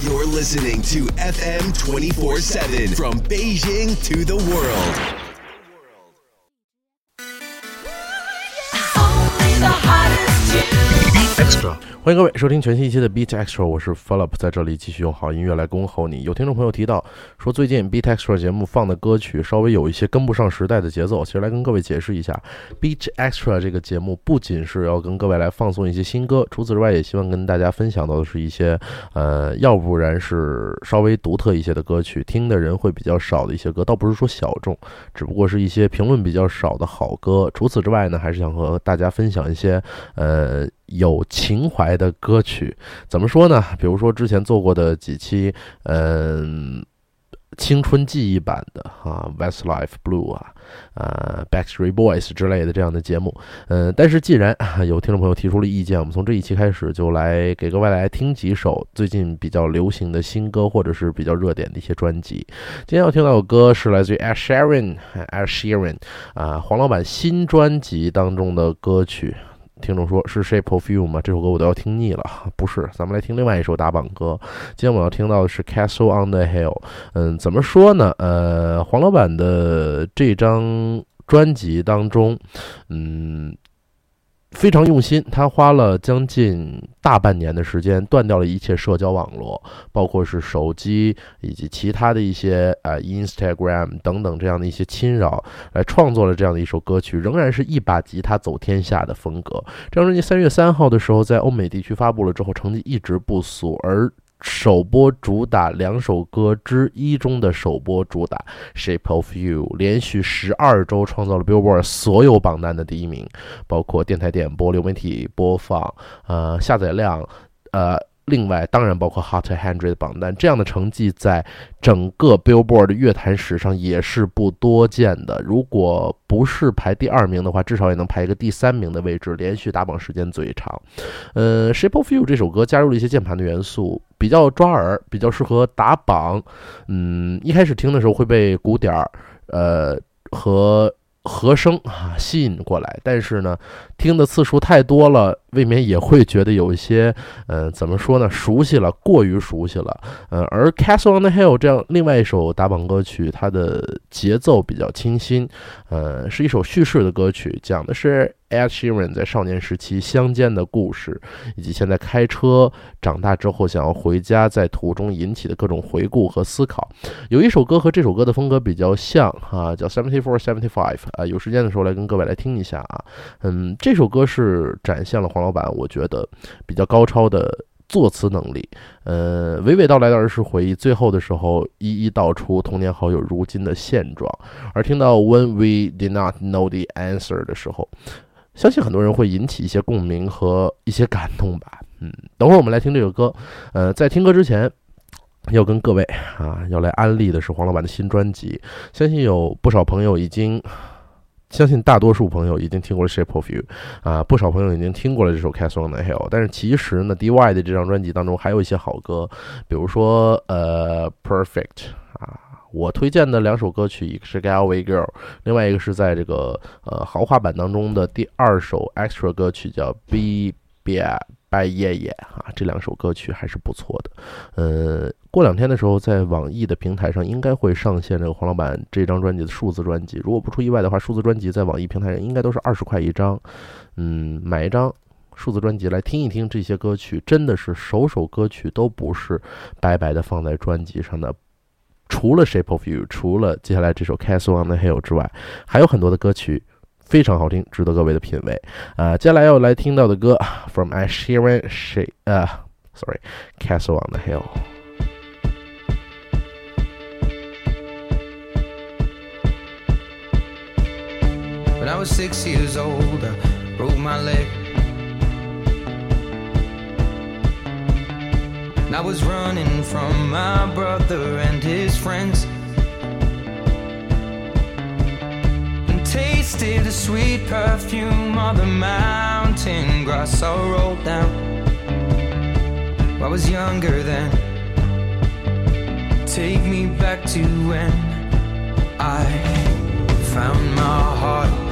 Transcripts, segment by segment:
You're listening to FM 24 7 from Beijing to the world. 欢迎各位收听全新一期的 Beat Extra，我是 Philip，在这里继续用好音乐来恭候你。有听众朋友提到说，最近 Beat Extra 节目放的歌曲稍微有一些跟不上时代的节奏。其实来跟各位解释一下，Beat Extra 这个节目不仅是要跟各位来放送一些新歌，除此之外，也希望跟大家分享到的是一些呃，要不然是稍微独特一些的歌曲，听的人会比较少的一些歌，倒不是说小众，只不过是一些评论比较少的好歌。除此之外呢，还是想和大家分享一些呃。有情怀的歌曲，怎么说呢？比如说之前做过的几期，嗯，青春记忆版的啊，Westlife Blue 啊，啊，Backstreet Boys 之类的这样的节目，嗯，但是既然有听众朋友提出了意见，我们从这一期开始就来给各位来听几首最近比较流行的新歌，或者是比较热点的一些专辑。今天要听到的歌是来自于 Asherin，Asherin 啊，黄老板新专辑当中的歌曲。听众说是 Shape of You 吗？这首歌我都要听腻了。不是，咱们来听另外一首打榜歌。今天我要听到的是 Castle on the Hill。嗯，怎么说呢？呃，黄老板的这张专辑当中，嗯。非常用心，他花了将近大半年的时间，断掉了一切社交网络，包括是手机以及其他的一些啊 Instagram 等等这样的一些侵扰，来创作了这样的一首歌曲，仍然是一把吉他走天下的风格。这张专辑三月三号的时候在欧美地区发布了之后，成绩一直不俗，而。首播主打两首歌之一中的首播主打《Shape of You》，连续十二周创造了 Billboard 所有榜单的第一名，包括电台点播、流媒体播放、呃下载量，呃。另外，当然包括 Hot 100榜单这样的成绩，在整个 Billboard 的乐坛史上也是不多见的。如果不是排第二名的话，至少也能排一个第三名的位置，连续打榜时间最长。呃，《Shape of You》这首歌加入了一些键盘的元素，比较抓耳，比较适合打榜。嗯，一开始听的时候会被鼓点儿，呃和。和声啊吸引过来，但是呢，听的次数太多了，未免也会觉得有一些，呃，怎么说呢，熟悉了，过于熟悉了。呃，而《Castle on the Hill》这样另外一首打榜歌曲，它的节奏比较清新，呃，是一首叙事的歌曲，讲的是。Ed Sheeran 在少年时期相见的故事，以及现在开车长大之后想要回家，在途中引起的各种回顾和思考。有一首歌和这首歌的风格比较像，哈，叫 Seventy Four Seventy Five 啊。有时间的时候来跟各位来听一下啊。嗯，这首歌是展现了黄老板我觉得比较高超的。作词能力，呃，娓娓道来的儿时回忆，最后的时候一一道出童年好友如今的现状。而听到 When we did not know the answer 的时候，相信很多人会引起一些共鸣和一些感动吧。嗯，等会儿我们来听这首歌。呃，在听歌之前，要跟各位啊，要来安利的是黄老板的新专辑。相信有不少朋友已经。相信大多数朋友已经听过了《Shape of You》，啊，不少朋友已经听过了这首《Castle on the Hill》。但是其实呢，DY 的这张专辑当中还有一些好歌，比如说呃，《Perfect》啊，我推荐的两首歌曲，一个是《Galway Girl》，另外一个是在这个呃豪华版当中的第二首 Extra 歌曲叫《Be Be By 夜夜》啊，这两首歌曲还是不错的，呃。过两天的时候，在网易的平台上应该会上线这个黄老板这张专辑的数字专辑。如果不出意外的话，数字专辑在网易平台上应该都是二十块一张。嗯，买一张数字专辑来听一听这些歌曲，真的是首首歌曲都不是白白的放在专辑上的。除了《Shape of You》，除了接下来这首《Castle on the Hill》之外，还有很多的歌曲非常好听，值得各位的品味。啊，接下来要来听到的歌，From Ed Sheeran，呃，Sorry，Castle on the Hill。When I was six years old, I broke my leg. I was running from my brother and his friends. And tasted the sweet perfume of the mountain grass I rolled down. I was younger then. Take me back to when I found my heart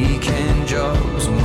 weekend jobs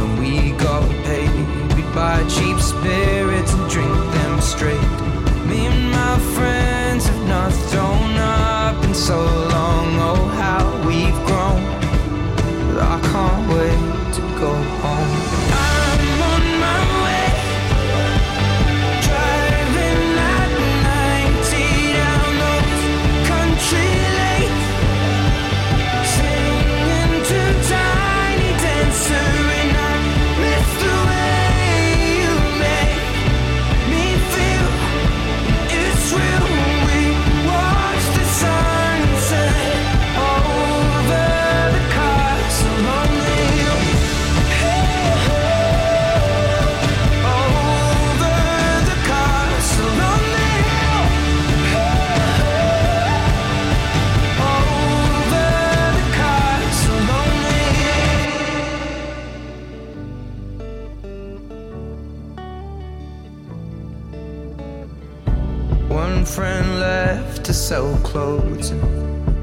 sell clothes,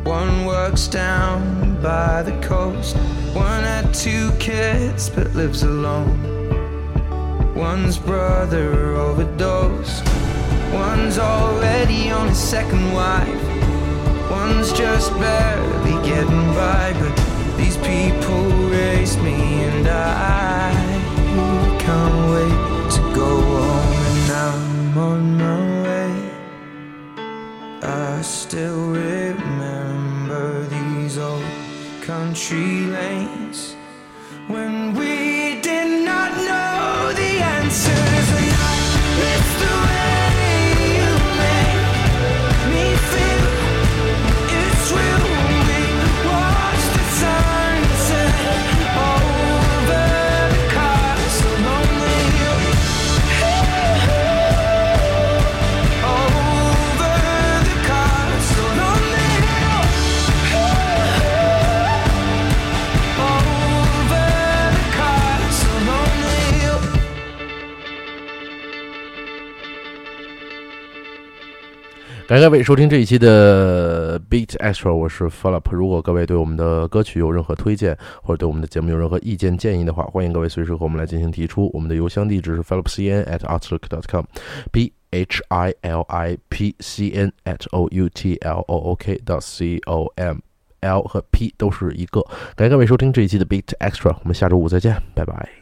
one works down by the coast. One had two kids but lives alone. One's brother overdosed. One's already on his second wife. One's just barely getting by, but country lanes when we did not know the answers. 感谢各位收听这一期的 Beat Extra，我是 Philip。如果各位对我们的歌曲有任何推荐，或者对我们的节目有任何意见建议的话，欢迎各位随时和我们来进行提出。我们的邮箱地址是 philipcn at outlook dot com，b h i l i p c n at o u t l o o k dot c o m。L 和 P 都是一个，感谢各位收听这一期的 Beat Extra，我们下周五再见，拜拜。